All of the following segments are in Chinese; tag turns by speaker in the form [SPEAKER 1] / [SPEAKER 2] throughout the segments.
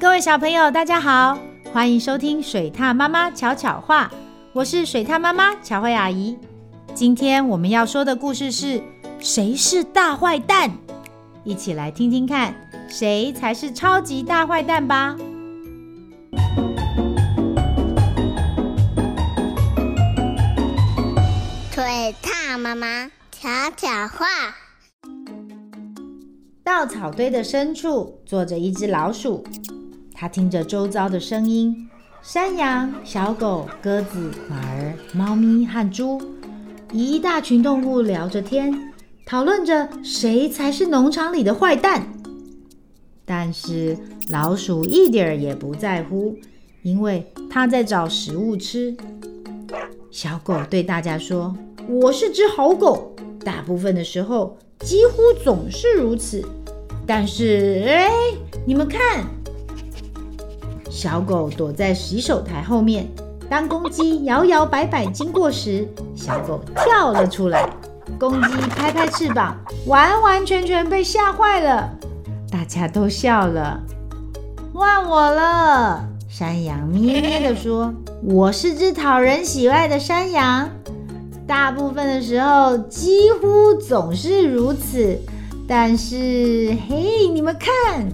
[SPEAKER 1] 各位小朋友，大家好，欢迎收听水獭妈妈巧巧话，我是水獭妈妈巧慧阿姨。今天我们要说的故事是谁是大坏蛋？一起来听听看，谁才是超级大坏蛋吧。
[SPEAKER 2] 水獭妈妈巧巧话。
[SPEAKER 1] 稻草堆的深处坐着一只老鼠，它听着周遭的声音：山羊、小狗、鸽子、马儿、猫咪和猪，一大群动物聊着天，讨论着谁才是农场里的坏蛋。但是老鼠一点儿也不在乎，因为它在找食物吃。小狗对大家说：“我是只好狗，大部分的时候几乎总是如此。”但是，哎，你们看，小狗躲在洗手台后面。当公鸡摇摇摆摆经过时，小狗跳了出来。公鸡拍拍翅膀，完完全全被吓坏了。大家都笑了。换我了，山羊咩咩地说：“我是只讨人喜爱的山羊，大部分的时候几乎总是如此。”但是，嘿，你们看，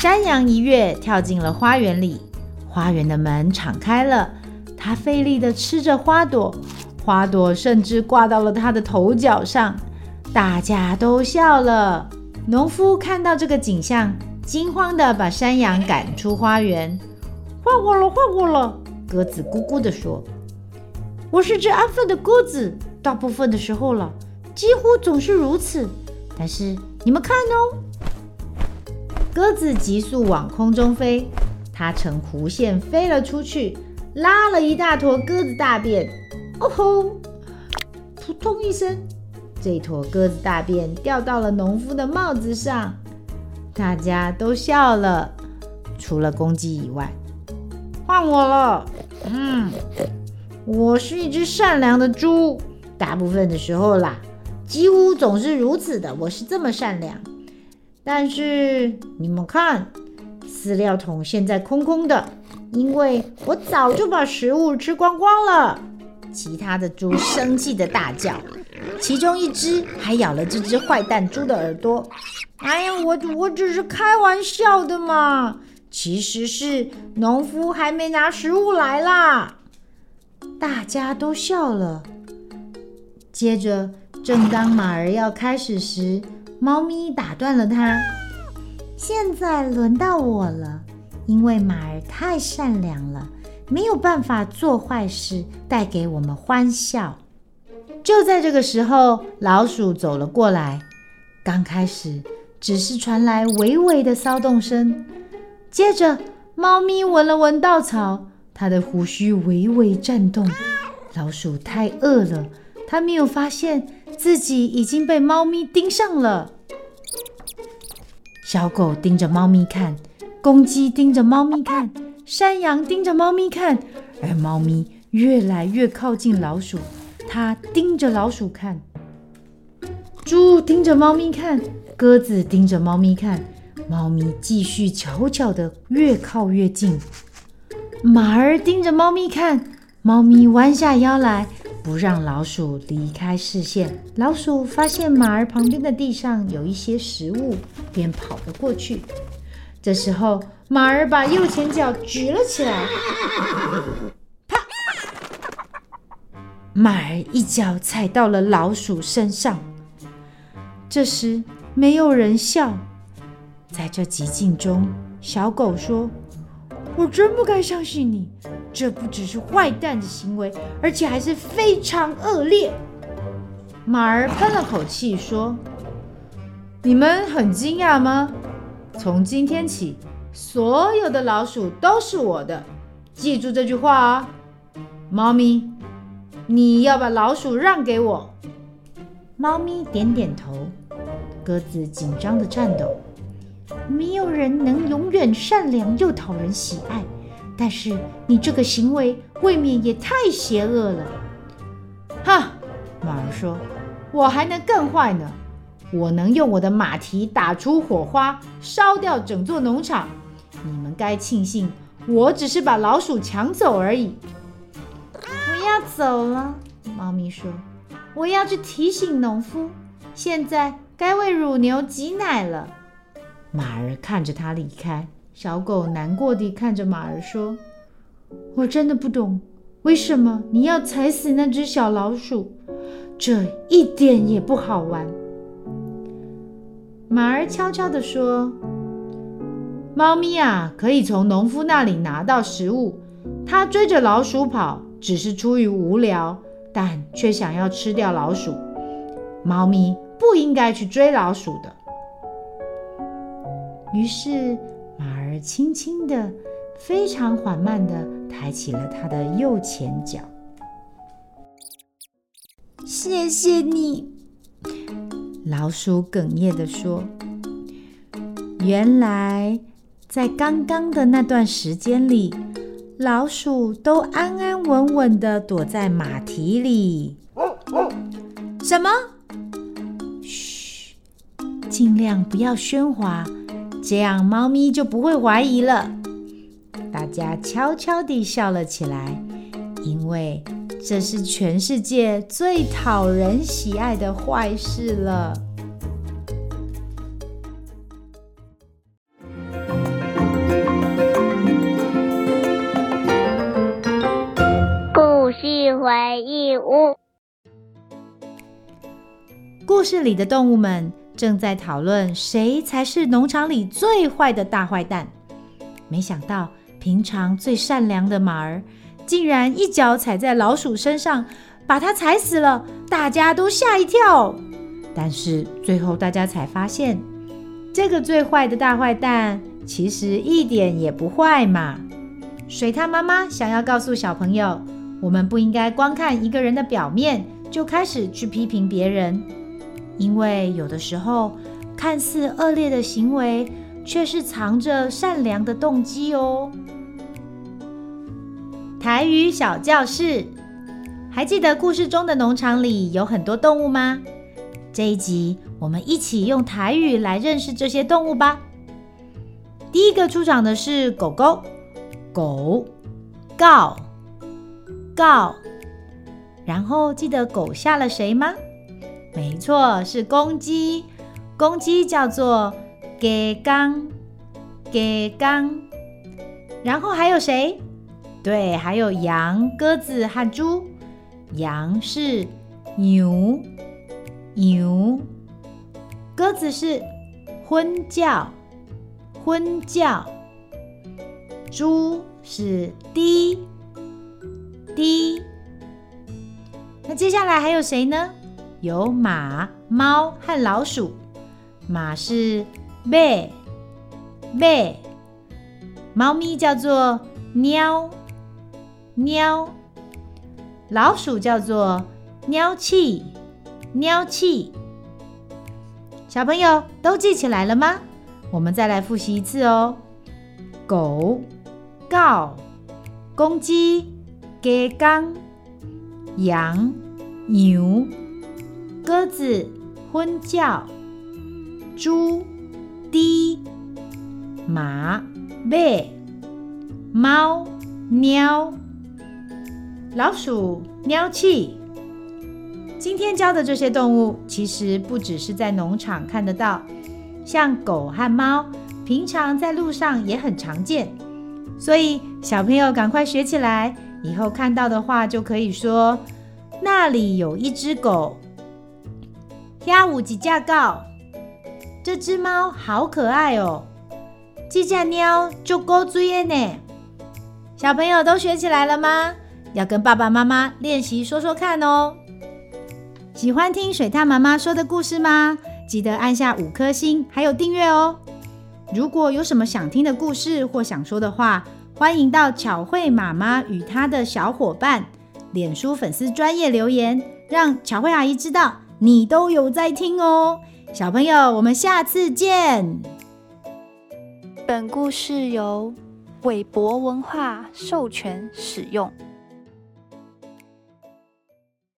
[SPEAKER 1] 山羊一跃跳进了花园里，花园的门敞开了，它费力地吃着花朵，花朵甚至挂到了它的头角上，大家都笑了。农夫看到这个景象，惊慌地把山羊赶出花园。换我了，换我了，鸽子咕咕地说：“我是只安分的鸽子，大部分的时候了，几乎总是如此。”但是你们看哦，鸽子急速往空中飞，它呈弧线飞了出去，拉了一大坨鸽子大便。哦吼！扑通一声，这坨鸽子大便掉到了农夫的帽子上，大家都笑了，除了公鸡以外。换我了，嗯，我是一只善良的猪，大部分的时候啦。几乎总是如此的，我是这么善良。但是你们看，饲料桶现在空空的，因为我早就把食物吃光光了。其他的猪生气的大叫，其中一只还咬了这只坏蛋猪的耳朵。哎呀，我我只是开玩笑的嘛，其实是农夫还没拿食物来啦。大家都笑了，接着。正当马儿要开始时，猫咪打断了它。现在轮到我了，因为马儿太善良了，没有办法做坏事，带给我们欢笑。就在这个时候，老鼠走了过来。刚开始只是传来微微的骚动声，接着猫咪闻了闻稻草，它的胡须微微颤动。老鼠太饿了。它没有发现自己已经被猫咪盯上了。小狗盯着猫咪看，公鸡盯着猫咪看，山羊盯着猫咪看，而猫咪越来越靠近老鼠，它盯着老鼠看。猪盯着猫咪看，鸽子盯着猫咪看，猫咪继续悄悄地越靠越近。马儿盯着猫咪看，猫咪弯下腰来。不让老鼠离开视线。老鼠发现马儿旁边的地上有一些食物，便跑了过去。这时候，马儿把右前脚举了起来，啪！马儿一脚踩到了老鼠身上。这时，没有人笑。在这寂静中，小狗说：“我真不该相信你。”这不只是坏蛋的行为，而且还是非常恶劣。马儿喷了口气说：“你们很惊讶吗？从今天起，所有的老鼠都是我的。记住这句话啊，猫咪，你要把老鼠让给我。”猫咪点点头，鸽子紧张的颤抖。没有人能永远善良又讨人喜爱。但是你这个行为未免也太邪恶了。哈，马儿说：“我还能更坏呢，我能用我的马蹄打出火花，烧掉整座农场。你们该庆幸，我只是把老鼠抢走而已。不要走了，猫咪说。我要去提醒农夫，现在该为乳牛挤奶了。马儿看着他离开，小狗难过地看着马儿说：“我真的不懂，为什么你要踩死那只小老鼠？这一点也不好玩。”马儿悄悄地说：“猫咪啊，可以从农夫那里拿到食物。它追着老鼠跑，只是出于无聊。”但却想要吃掉老鼠，猫咪不应该去追老鼠的。于是轻轻地、非常缓慢地抬起了它的右前脚。谢谢你，老鼠哽咽地说：“原来在刚刚的那段时间里。”老鼠都安安稳稳地躲在马蹄里。什么？嘘，尽量不要喧哗，这样猫咪就不会怀疑了。大家悄悄地笑了起来，因为这是全世界最讨人喜爱的坏事了。
[SPEAKER 2] 故事回忆屋。
[SPEAKER 1] 故事里的动物们正在讨论谁才是农场里最坏的大坏蛋。没想到，平常最善良的马儿竟然一脚踩在老鼠身上，把它踩死了。大家都吓一跳。但是最后大家才发现，这个最坏的大坏蛋其实一点也不坏嘛。水獭妈妈想要告诉小朋友。我们不应该光看一个人的表面就开始去批评别人，因为有的时候看似恶劣的行为，却是藏着善良的动机哦。台语小教室，还记得故事中的农场里有很多动物吗？这一集我们一起用台语来认识这些动物吧。第一个出场的是狗狗，狗，告。告，然后记得狗吓了谁吗？没错，是公鸡。公鸡叫做鸡刚，鸡刚。然后还有谁？对，还有羊、鸽子和猪。羊是牛，牛。鸽子是昏叫，昏叫。猪是滴。滴，那接下来还有谁呢？有马、猫和老鼠。马是咩咩，猫咪叫做喵喵，老鼠叫做喵气喵气。小朋友都记起来了吗？我们再来复习一次哦。狗、告、公鸡。鸡刚、羊、牛、鸽子、昏叫、猪、滴、马、马、猫、喵、老鼠、喵气。今天教的这些动物，其实不只是在农场看得到，像狗和猫，平常在路上也很常见。所以小朋友赶快学起来。以后看到的话，就可以说：“那里有一只狗，遐有一只狗，这只猫好可爱哦，这只猫就够追的呢。”小朋友都学起来了吗？要跟爸爸妈妈练习说说看哦。喜欢听水獭妈妈说的故事吗？记得按下五颗星，还有订阅哦。如果有什么想听的故事或想说的话，欢迎到巧慧妈妈与她的小伙伴脸书粉丝专业留言，让巧慧阿姨知道你都有在听哦。小朋友，我们下次见。
[SPEAKER 3] 本故事由韦博文化授权使用。